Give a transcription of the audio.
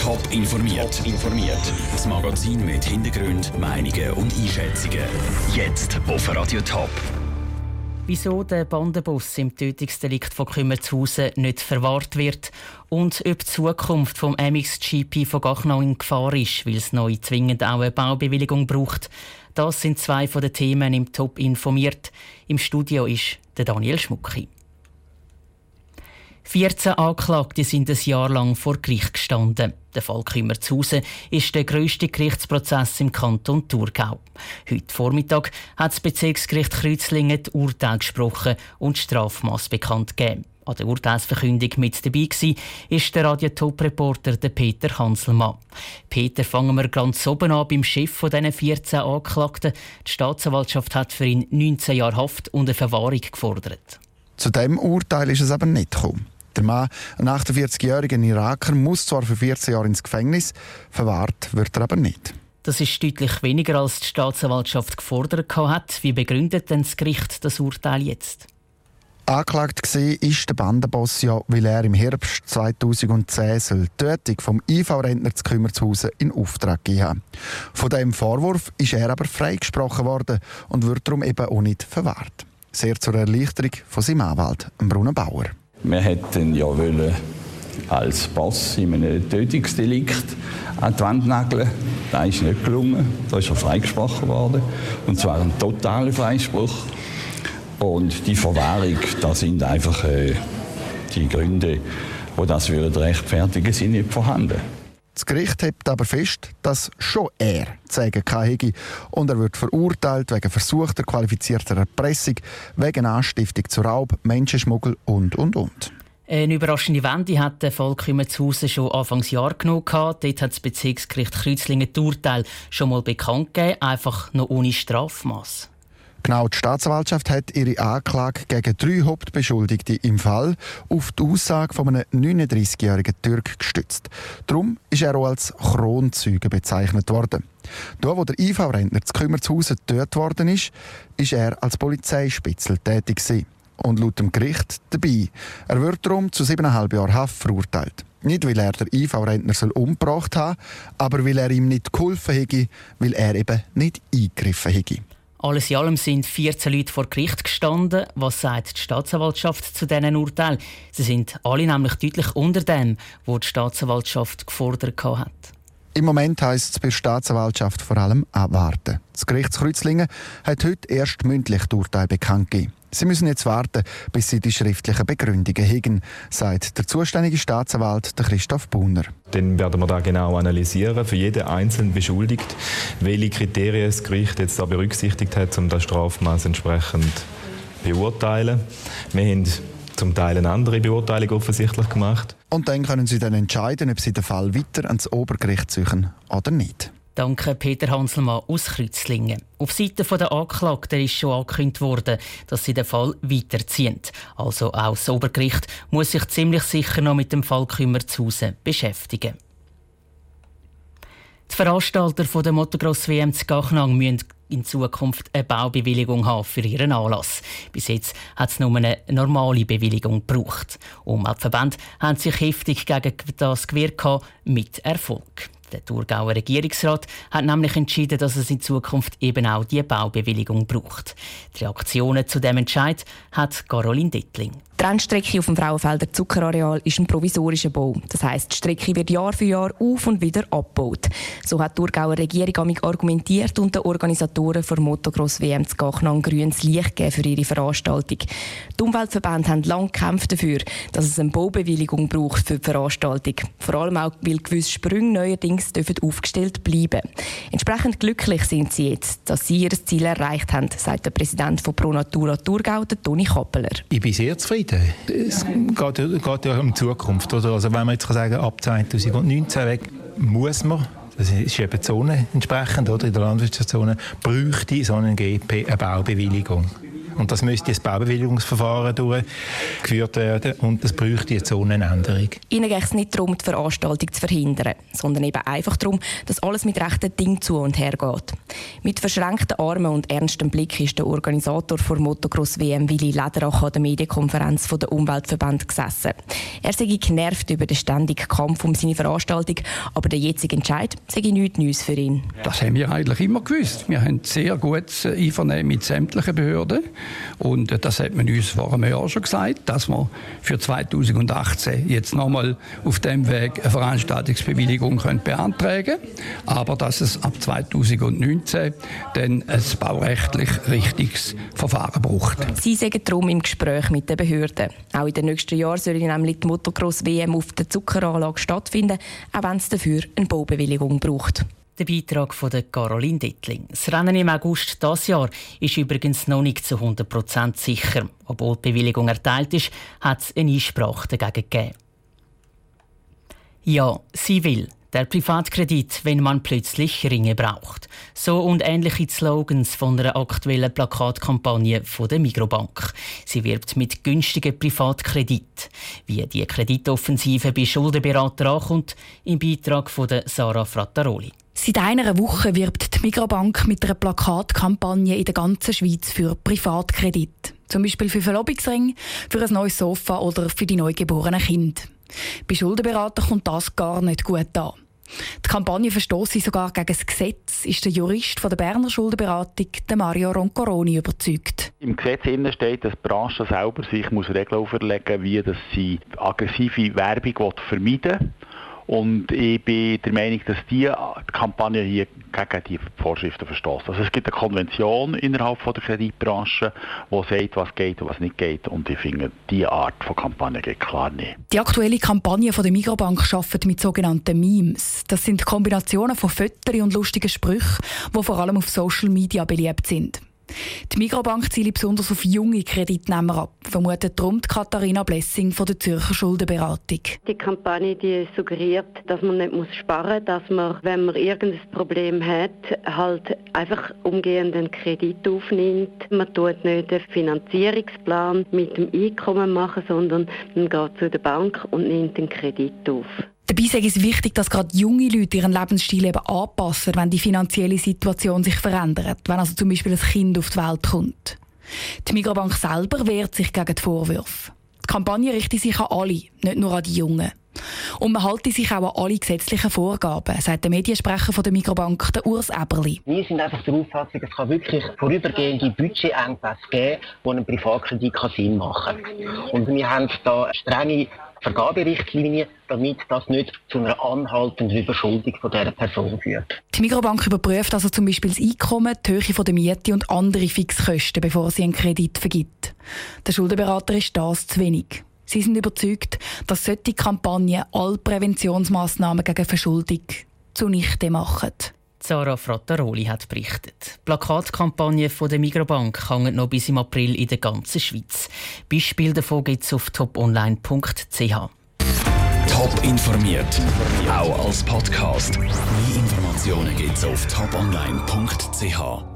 Top informiert. informiert. Das Magazin mit Hintergrund, Meinungen und Einschätzungen. Jetzt auf Radio Top. Wieso der Bandenbus im Tötungsdelikt von Kümmerzhausen nicht verwahrt wird und ob die Zukunft vom MXGP von Gachnau in Gefahr ist, weil es neu zwingend auch eine Baubewilligung braucht. Das sind zwei von den Themen im Top informiert. Im Studio ist der Daniel Schmucki. 14 Anklagte sind ein Jahr lang vor Gericht gestanden. Der Fall Kümmerzhausen ist der grösste Gerichtsprozess im Kanton Thurgau. Heute Vormittag hat das Bezirksgericht Kreuzlingen das Urteil gesprochen und Strafmaß bekannt gegeben. An der Urteilsverkündung mit dabei war, ist der Radio-Top-Reporter Peter Hanselmann. Peter, fangen wir ganz oben an beim Chef von diesen 14 Anklagten. Die Staatsanwaltschaft hat für ihn 19 Jahre Haft und eine Verwahrung gefordert. Zu diesem Urteil ist es aber nicht gekommen. Der Mann, ein 48-jähriger Iraker, muss zwar für 14 Jahre ins Gefängnis, verwahrt wird er aber nicht. Das ist deutlich weniger, als die Staatsanwaltschaft gefordert hat. Wie begründet denn das Gericht das Urteil jetzt? Angeklagt war ist der Bandenboss ja, weil er im Herbst 2010 die Tötung vom IV-Rentner zu Kümmerzhausen in Auftrag gegeben Von diesem Vorwurf ist er aber freigesprochen worden und wird darum eben auch nicht verwahrt. Sehr zur Erleichterung von seinem Anwalt, Bruno Bauer. Wir hätten ja wollen als Boss in einem Tötungsdelikt an die Wand nageln. Das ist nicht gelungen. Da ist er freigesprochen worden. Und zwar ein totaler Freispruch. Und die Verwahrung, das sind einfach äh, die Gründe, die das rechtfertigen, sind nicht vorhanden. Das Gericht hebt aber fest, dass schon er zeigen kann und er wird verurteilt wegen versuchter qualifizierter Erpressung, wegen Anstiftung zu Raub, Menschenschmuggel und und und. Eine überraschende Wende hat der Fall Kümmerzhausen schon Anfangsjahr genug gehabt. Dort hat das Bezirksgericht Kreuzlingen das Urteil schon mal bekannt gegeben, einfach noch ohne Strafmaß. Genau, die Staatsanwaltschaft hat ihre Anklage gegen drei Hauptbeschuldigte im Fall auf die Aussage von einem 39-jährigen Türk gestützt. Darum ist er auch als Kronzeuge bezeichnet worden. Da, wo der IV-Rentner zu Kümmerzhausen getötet worden ist, ist er als Polizeispitzel tätig gewesen. und laut dem Gericht dabei. Er wird darum zu siebeneinhalb Jahren Haft verurteilt. Nicht, weil er der IV-Rentner umgebracht hat, aber weil er ihm nicht geholfen hätte, weil er eben nicht eingegriffen hätte. Alles in allem sind 14 Leute vor Gericht gestanden. Was sagt die Staatsanwaltschaft zu diesen Urteilen? Sie sind alle nämlich deutlich unter dem, was die Staatsanwaltschaft gefordert hat. Im Moment heisst es bei der Staatsanwaltschaft vor allem abwarten. Das Gericht Kreuzlingen hat heute erst mündlich das Urteil bekannt gegeben. Sie müssen jetzt warten, bis Sie die schriftlichen Begründungen haben, sagt der zuständige Staatsanwalt Christoph Brunner. Dann werden wir da genau analysieren, für jeden einzelnen beschuldigt, welche Kriterien das Gericht jetzt da berücksichtigt hat, um das Strafmaß entsprechend zu beurteilen. Wir haben zum Teil eine andere Beurteilung offensichtlich gemacht. Und dann können Sie dann entscheiden, ob Sie den Fall weiter ans Obergericht suchen oder nicht. Danke Peter Hanselmann aus Kreuzlingen. Auf Seite der Anklagten ist schon angekündigt worden, dass sie den Fall weiterziehen. Also auch das Obergericht muss sich ziemlich sicher noch mit dem Fall Kümmerzhausen beschäftigen. Die Veranstalter der Motocross WM zu Gachnang müssen in Zukunft eine Baubewilligung haben für ihren Anlass. Bis jetzt hat es nur eine normale Bewilligung gebraucht. Umweltverbände haben sich heftig gegen das gewehrt mit Erfolg. Der Thurgauer Regierungsrat hat nämlich entschieden, dass es in Zukunft eben auch die Baubewilligung braucht. Die Reaktionen zu dem Entscheid hat Caroline Dettling. Die Rennstrecke auf dem Frauenfelder Zuckerareal ist ein provisorischer Bau. Das heisst, die Strecke wird Jahr für Jahr auf und wieder abgebaut. So hat die Thurgauer Regierung argumentiert und den Organisatoren der Motocross WM zu Gachnang grünes Licht gegeben für ihre Veranstaltung. Die Umweltverbände haben lange gekämpft dafür, dass es eine Baubewilligung braucht für die Veranstaltung. Vor allem auch, weil gewisse Sprünge neuerdings dürfen aufgestellt bleiben. Entsprechend glücklich sind sie jetzt, dass sie ihr Ziel erreicht haben, sagt der Präsident von Pro Natura Thurgau, Toni Kappeler. Ich bin sehr zufrieden reden. Es geht, geht ja um die Zukunft. Oder? Also wenn man jetzt sagen kann, ab 2019 weg, muss man das ist eben die Zone entsprechend, oder? in der Landwirtschaftszone, bräuchte so einen GP eine Baubewilligung. Und das müsste das Baubewilligungsverfahren durchgeführt werden und das bräuchte jetzt so eine Änderung. Ihnen geht es nicht darum, die Veranstaltung zu verhindern, sondern eben einfach darum, dass alles mit rechten Dingen zu und her geht. Mit verschränkten Armen und ernstem Blick ist der Organisator der Motocross WM Willi Lederach an der Medienkonferenz der Umweltverband gesessen. Er sei genervt über den ständigen Kampf um seine Veranstaltung, aber der jetzige Entscheid sei nichts Neues für ihn. Das haben wir eigentlich immer gewusst. Wir haben sehr gutes Einvernehmen mit sämtlichen Behörden und das hat man uns vor einem Jahr schon gesagt, dass wir für 2018 jetzt nochmal auf dem Weg eine Veranstaltungsbewilligung können beantragen aber dass es ab 2019 dann ein baurechtlich richtiges Verfahren braucht. Sie sagen darum im Gespräch mit den Behörden. Auch in den nächsten Jahren soll nämlich die Motocross-WM auf der Zuckeranlage stattfinden, auch wenn es dafür eine Baubewilligung braucht. Der Beitrag von der Caroline Dettling. Das Rennen im August dieses Jahr ist übrigens noch nicht zu 100% sicher. Obwohl die Bewilligung erteilt ist, hat es eine Einsprache dagegen gegeben. Ja, sie will. Der Privatkredit, wenn man plötzlich Ringe braucht. So und ähnliche Slogans von einer aktuellen Plakatkampagne von der Migrobank. Sie wirbt mit günstigen Privatkredit. Wie die Kreditoffensive bei Schuldenberater ankommt, im Beitrag von der Sarah Frattaroli. Seit einer Woche wirbt die Migrobank mit einer Plakatkampagne in der ganzen Schweiz für Privatkredit. Zum Beispiel für Verlobungsring, für ein neues Sofa oder für die neugeborenen Kinder. Bei Schuldenberatern kommt das gar nicht gut an. Die Kampagne verstoße sogar gegen das Gesetz, ist der Jurist von der Berner Schuldenberatung, Mario Roncoroni, überzeugt. Im Gesetz steht, dass die Branche selber sich Regeln auferlegen muss, wie sie aggressive Werbung vermeiden will. Und ich bin der Meinung, dass die Kampagne hier gegen die Vorschriften verstößt. Also es gibt eine Konvention innerhalb von der Kreditbranche, die sagt, was geht und was nicht geht. Und ich finde, diese Art von Kampagne geht klar nicht. Die aktuelle Kampagne von der Migrobank arbeitet mit sogenannten Memes. Das sind Kombinationen von Föttern und lustigen Sprüchen, die vor allem auf Social Media beliebt sind. Die Migrobank zielt besonders auf junge Kreditnehmer ab, vermutet darum Katharina Blessing von der Zürcher Schuldenberatung. Die Kampagne die suggeriert, dass man nicht muss sparen muss, dass man, wenn man irgendein Problem hat, halt einfach umgehend einen Kredit aufnimmt. Man tut nicht einen Finanzierungsplan mit dem Einkommen machen, sondern man geht zu der Bank und nimmt den Kredit auf. Dabei ist es wichtig, dass gerade junge Leute ihren Lebensstil eben anpassen, wenn die finanzielle Situation sich verändert, wenn also zum Beispiel ein Kind auf die Welt kommt. Die Migrobank selber wehrt sich gegen die Vorwürfe. Die Kampagne richtet sich an alle, nicht nur an die Jungen. Und man halte sich auch an alle gesetzlichen Vorgaben, sagt der Mediensprecher von der Migrobank, der Urs Eberli. Wir sind einfach der Auffassung, es kann wirklich vorübergehende Budgetengpässe geben, die einen Privatkredit Sinn machen kann. Und wir haben da strenge Vergaberichtlinie, damit das nicht zu einer anhaltenden Überschuldung von dieser Person führt. Die Mikrobank überprüft also zum Beispiel das Einkommen, die Höhe der Miete und andere Fixkosten, bevor sie einen Kredit vergibt. Der Schuldenberater ist das zu wenig. Sie sind überzeugt, dass solche Kampagnen all Präventionsmaßnahmen gegen Verschuldung zunichte machen. Sarah Frattaroli hat berichtet. Die Plakatkampagne der Migrobank hängt noch bis im April in der ganzen Schweiz. Beispiele davon gibt es auf toponline.ch. Top informiert, auch als Podcast. Mehr Informationen gibt es auf toponline.ch.